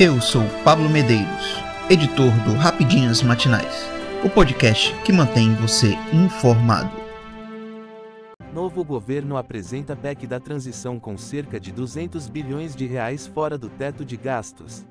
Eu sou Pablo Medeiros, editor do Rapidinhas Matinais, o podcast que mantém você informado. Novo governo apresenta PEC da transição com cerca de 200 bilhões de reais fora do teto de gastos.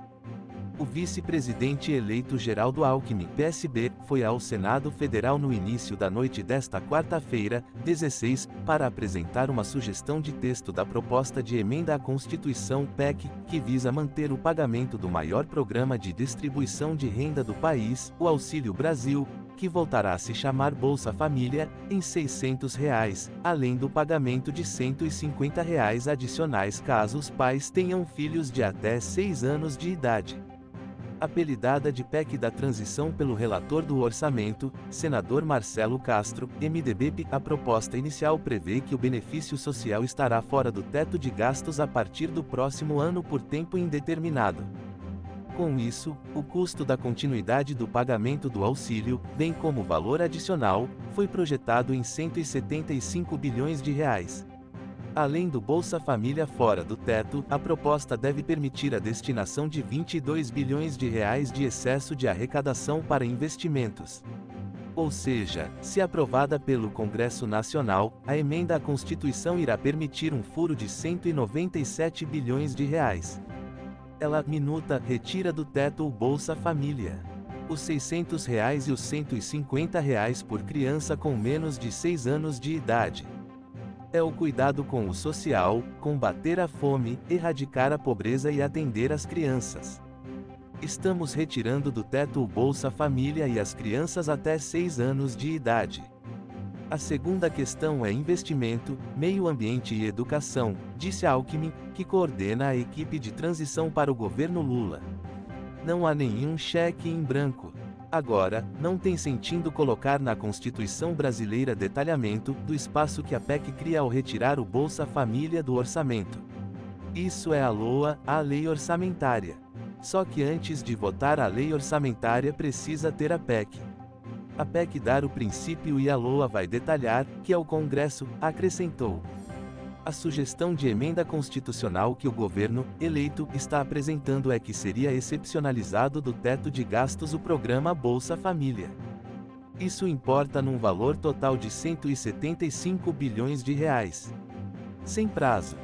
O vice-presidente eleito Geraldo Alckmin, PSB, foi ao Senado Federal no início da noite desta quarta-feira, 16, para apresentar uma sugestão de texto da proposta de emenda à Constituição PEC, que visa manter o pagamento do maior programa de distribuição de renda do país, o Auxílio Brasil, que voltará a se chamar Bolsa Família, em 600 reais, além do pagamento de 150 reais adicionais caso os pais tenham filhos de até 6 anos de idade apelidada de PEC da transição pelo relator do orçamento, senador Marcelo Castro, MDB. A proposta inicial prevê que o benefício social estará fora do teto de gastos a partir do próximo ano por tempo indeterminado. Com isso, o custo da continuidade do pagamento do auxílio, bem como o valor adicional, foi projetado em 175 bilhões de reais. Além do Bolsa Família fora do teto, a proposta deve permitir a destinação de 22 bilhões de reais de excesso de arrecadação para investimentos. Ou seja, se aprovada pelo Congresso Nacional, a emenda à Constituição irá permitir um furo de 197 bilhões de reais. Ela, minuta, retira do teto o Bolsa Família. Os 600 reais e os 150 reais por criança com menos de 6 anos de idade é o cuidado com o social, combater a fome, erradicar a pobreza e atender as crianças. Estamos retirando do teto o Bolsa Família e as crianças até 6 anos de idade. A segunda questão é investimento, meio ambiente e educação, disse Alckmin, que coordena a equipe de transição para o governo Lula. Não há nenhum cheque em branco. Agora, não tem sentido colocar na Constituição brasileira detalhamento do espaço que a PEC cria ao retirar o Bolsa Família do orçamento. Isso é a LOA, a lei orçamentária. Só que antes de votar a lei orçamentária precisa ter a PEC. A PEC dar o princípio e a LOA vai detalhar, que é o Congresso, acrescentou a sugestão de emenda constitucional que o governo, eleito, está apresentando é que seria excepcionalizado do teto de gastos o programa Bolsa Família. Isso importa num valor total de 175 bilhões de reais. Sem prazo.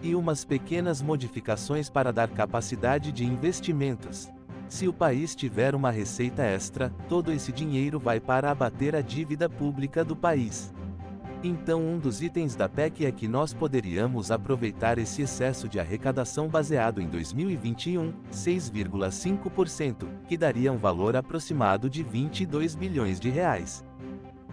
E umas pequenas modificações para dar capacidade de investimentos. Se o país tiver uma receita extra, todo esse dinheiro vai para abater a dívida pública do país. Então, um dos itens da PEC é que nós poderíamos aproveitar esse excesso de arrecadação baseado em 2021, 6,5%, que daria um valor aproximado de 22 bilhões de reais.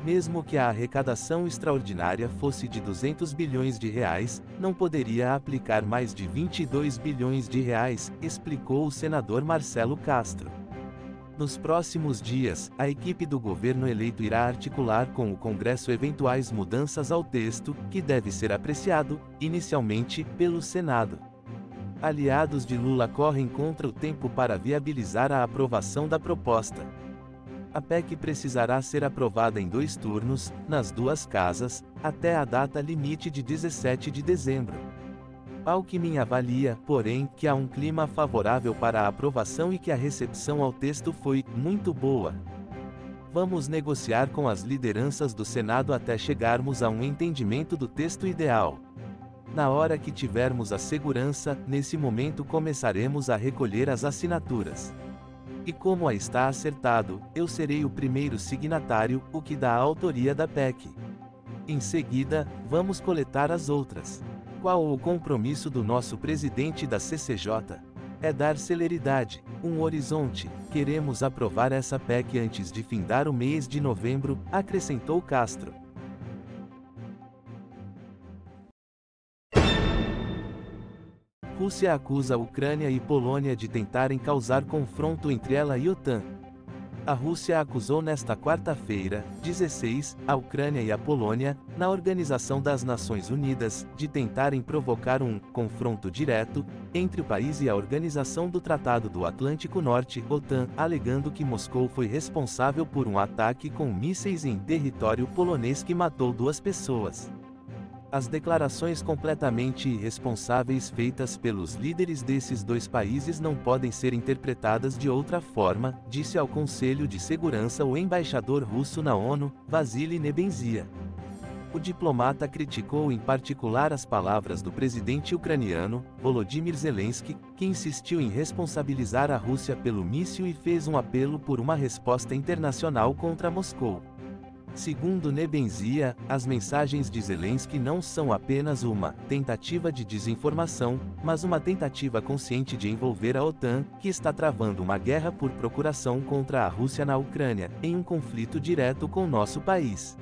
Mesmo que a arrecadação extraordinária fosse de 200 bilhões de reais, não poderia aplicar mais de 22 bilhões de reais, explicou o senador Marcelo Castro. Nos próximos dias, a equipe do governo eleito irá articular com o Congresso eventuais mudanças ao texto, que deve ser apreciado, inicialmente, pelo Senado. Aliados de Lula correm contra o tempo para viabilizar a aprovação da proposta. A PEC precisará ser aprovada em dois turnos, nas duas casas, até a data limite de 17 de dezembro. Alckmin avalia, porém, que há um clima favorável para a aprovação e que a recepção ao texto foi muito boa. Vamos negociar com as lideranças do Senado até chegarmos a um entendimento do texto ideal. Na hora que tivermos a segurança, nesse momento começaremos a recolher as assinaturas. E como a está acertado, eu serei o primeiro signatário, o que dá a autoria da PEC. Em seguida, vamos coletar as outras. Qual o compromisso do nosso presidente da CCJ? É dar celeridade, um horizonte. Queremos aprovar essa PEC antes de findar o mês de novembro, acrescentou Castro. Rússia acusa Ucrânia e Polônia de tentarem causar confronto entre ela e OTAN. A Rússia acusou nesta quarta-feira, 16, a Ucrânia e a Polônia, na Organização das Nações Unidas, de tentarem provocar um confronto direto entre o país e a Organização do Tratado do Atlântico Norte, OTAN, alegando que Moscou foi responsável por um ataque com mísseis em território polonês que matou duas pessoas. As declarações completamente irresponsáveis feitas pelos líderes desses dois países não podem ser interpretadas de outra forma, disse ao Conselho de Segurança o embaixador russo na ONU, Vasily Nebenzia. O diplomata criticou em particular as palavras do presidente ucraniano, Volodymyr Zelensky, que insistiu em responsabilizar a Rússia pelo míssil e fez um apelo por uma resposta internacional contra Moscou. Segundo Nebenzia, as mensagens de Zelensky não são apenas uma tentativa de desinformação, mas uma tentativa consciente de envolver a OTAN, que está travando uma guerra por procuração contra a Rússia na Ucrânia, em um conflito direto com nosso país.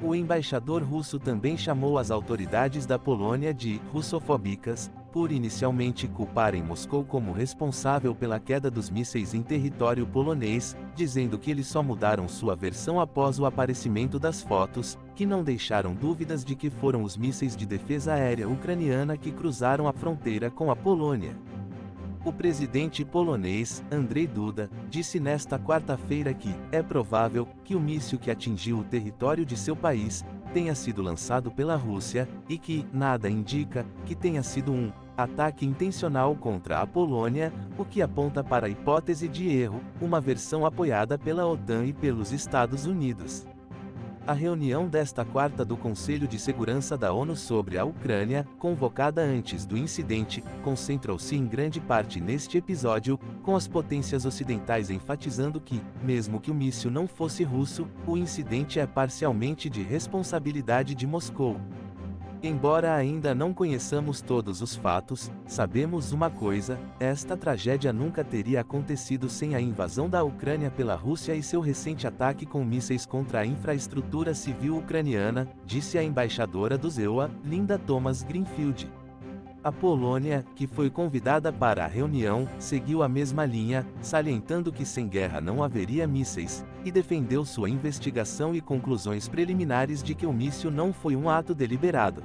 O embaixador russo também chamou as autoridades da Polônia de russofóbicas, por inicialmente culparem Moscou como responsável pela queda dos mísseis em território polonês, dizendo que eles só mudaram sua versão após o aparecimento das fotos, que não deixaram dúvidas de que foram os mísseis de defesa aérea ucraniana que cruzaram a fronteira com a Polônia. O presidente polonês, Andrzej Duda, disse nesta quarta-feira que é provável que o míssil que atingiu o território de seu país tenha sido lançado pela Rússia e que nada indica que tenha sido um ataque intencional contra a Polônia, o que aponta para a hipótese de erro, uma versão apoiada pela OTAN e pelos Estados Unidos. A reunião desta quarta do Conselho de Segurança da ONU sobre a Ucrânia, convocada antes do incidente, concentrou-se em grande parte neste episódio, com as potências ocidentais enfatizando que, mesmo que o míssil não fosse russo, o incidente é parcialmente de responsabilidade de Moscou. Embora ainda não conheçamos todos os fatos, sabemos uma coisa: esta tragédia nunca teria acontecido sem a invasão da Ucrânia pela Rússia e seu recente ataque com mísseis contra a infraestrutura civil ucraniana, disse a embaixadora do ZEUA, Linda Thomas Greenfield. A Polônia, que foi convidada para a reunião, seguiu a mesma linha, salientando que sem guerra não haveria mísseis, e defendeu sua investigação e conclusões preliminares de que o míssil não foi um ato deliberado.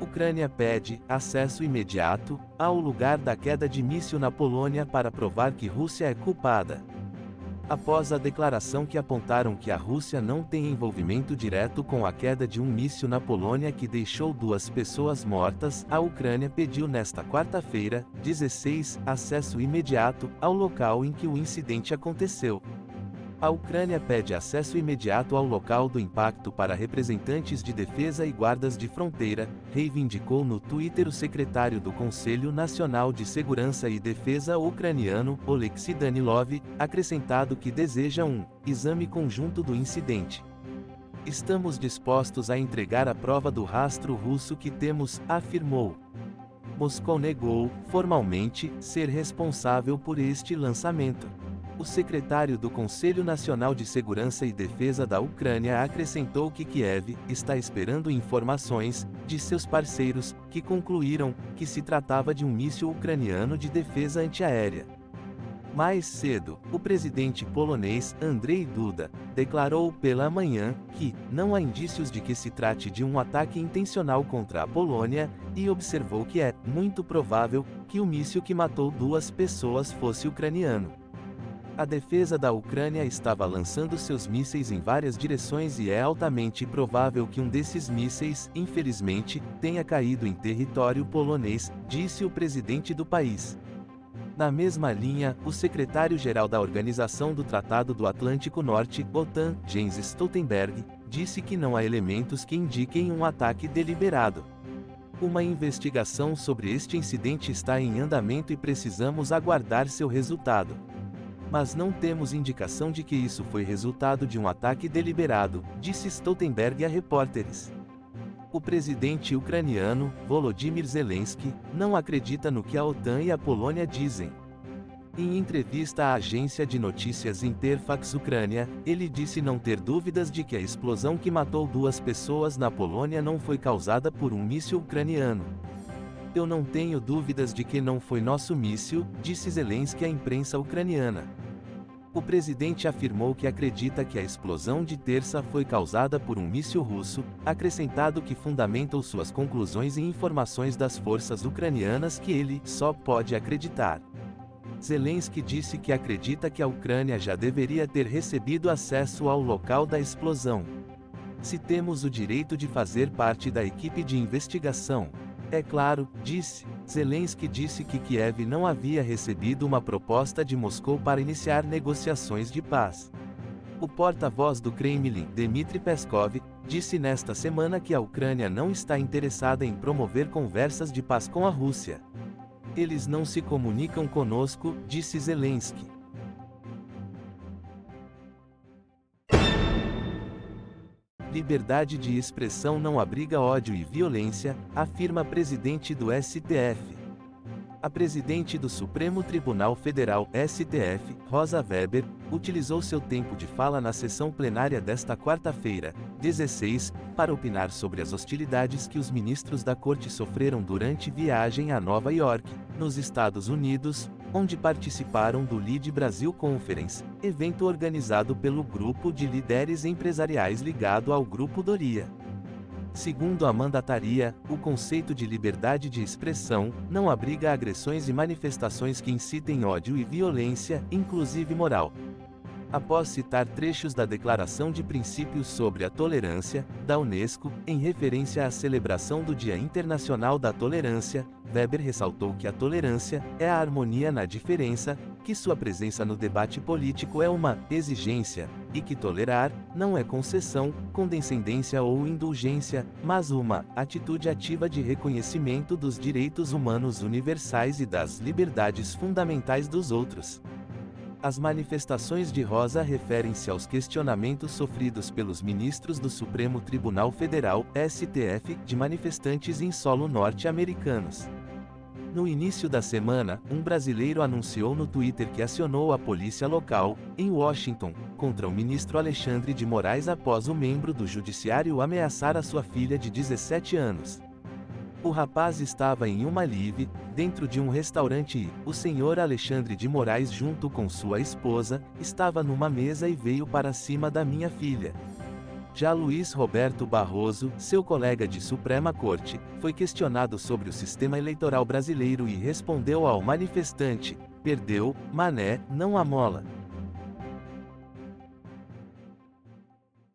Ucrânia pede acesso imediato ao lugar da queda de míssil na Polônia para provar que Rússia é culpada. Após a declaração que apontaram que a Rússia não tem envolvimento direto com a queda de um míssil na Polônia que deixou duas pessoas mortas, a Ucrânia pediu nesta quarta-feira, 16, acesso imediato ao local em que o incidente aconteceu. A Ucrânia pede acesso imediato ao local do impacto para representantes de defesa e guardas de fronteira, reivindicou no Twitter o secretário do Conselho Nacional de Segurança e Defesa ucraniano, Oleksiy Danilov, acrescentado que deseja um exame conjunto do incidente. Estamos dispostos a entregar a prova do rastro russo que temos, afirmou. Moscou negou, formalmente, ser responsável por este lançamento. O secretário do Conselho Nacional de Segurança e Defesa da Ucrânia acrescentou que Kiev está esperando informações de seus parceiros, que concluíram que se tratava de um míssil ucraniano de defesa antiaérea. Mais cedo, o presidente polonês Andrzej Duda declarou pela manhã que não há indícios de que se trate de um ataque intencional contra a Polônia e observou que é muito provável que o míssil que matou duas pessoas fosse ucraniano. A defesa da Ucrânia estava lançando seus mísseis em várias direções e é altamente provável que um desses mísseis, infelizmente, tenha caído em território polonês, disse o presidente do país. Na mesma linha, o secretário-geral da Organização do Tratado do Atlântico Norte, OTAN, Jens Stoltenberg, disse que não há elementos que indiquem um ataque deliberado. Uma investigação sobre este incidente está em andamento e precisamos aguardar seu resultado mas não temos indicação de que isso foi resultado de um ataque deliberado, disse Stoltenberg a repórteres. O presidente ucraniano, Volodymyr Zelensky, não acredita no que a OTAN e a Polônia dizem. Em entrevista à agência de notícias Interfax Ucrânia, ele disse não ter dúvidas de que a explosão que matou duas pessoas na Polônia não foi causada por um míssil ucraniano. Eu não tenho dúvidas de que não foi nosso míssil, disse Zelensky à imprensa ucraniana. O presidente afirmou que acredita que a explosão de terça foi causada por um míssil russo, acrescentado que fundamentou suas conclusões em informações das forças ucranianas que ele só pode acreditar. Zelensky disse que acredita que a Ucrânia já deveria ter recebido acesso ao local da explosão. Se temos o direito de fazer parte da equipe de investigação. É claro, disse. Zelensky disse que Kiev não havia recebido uma proposta de Moscou para iniciar negociações de paz. O porta-voz do Kremlin, Dmitry Peskov, disse nesta semana que a Ucrânia não está interessada em promover conversas de paz com a Rússia. Eles não se comunicam conosco, disse Zelensky. Liberdade de expressão não abriga ódio e violência, afirma presidente do STF. A presidente do Supremo Tribunal Federal, STF, Rosa Weber, utilizou seu tempo de fala na sessão plenária desta quarta-feira, 16, para opinar sobre as hostilidades que os ministros da corte sofreram durante viagem a Nova York, nos Estados Unidos, onde participaram do Lead Brasil Conference, evento organizado pelo grupo de líderes empresariais ligado ao Grupo Doria. Segundo a mandataria, o conceito de liberdade de expressão não abriga agressões e manifestações que incitem ódio e violência, inclusive moral. Após citar trechos da Declaração de Princípios sobre a Tolerância, da Unesco, em referência à celebração do Dia Internacional da Tolerância, Weber ressaltou que a tolerância é a harmonia na diferença, que sua presença no debate político é uma exigência, e que tolerar não é concessão, condescendência ou indulgência, mas uma atitude ativa de reconhecimento dos direitos humanos universais e das liberdades fundamentais dos outros. As manifestações de Rosa referem-se aos questionamentos sofridos pelos ministros do Supremo Tribunal Federal, STF, de manifestantes em solo norte-americanos. No início da semana, um brasileiro anunciou no Twitter que acionou a polícia local, em Washington, contra o ministro Alexandre de Moraes após o membro do judiciário ameaçar a sua filha de 17 anos. O rapaz estava em uma live, dentro de um restaurante e, o senhor Alexandre de Moraes junto com sua esposa, estava numa mesa e veio para cima da minha filha. Já Luiz Roberto Barroso, seu colega de Suprema Corte, foi questionado sobre o sistema eleitoral brasileiro e respondeu ao manifestante: perdeu, mané, não amola.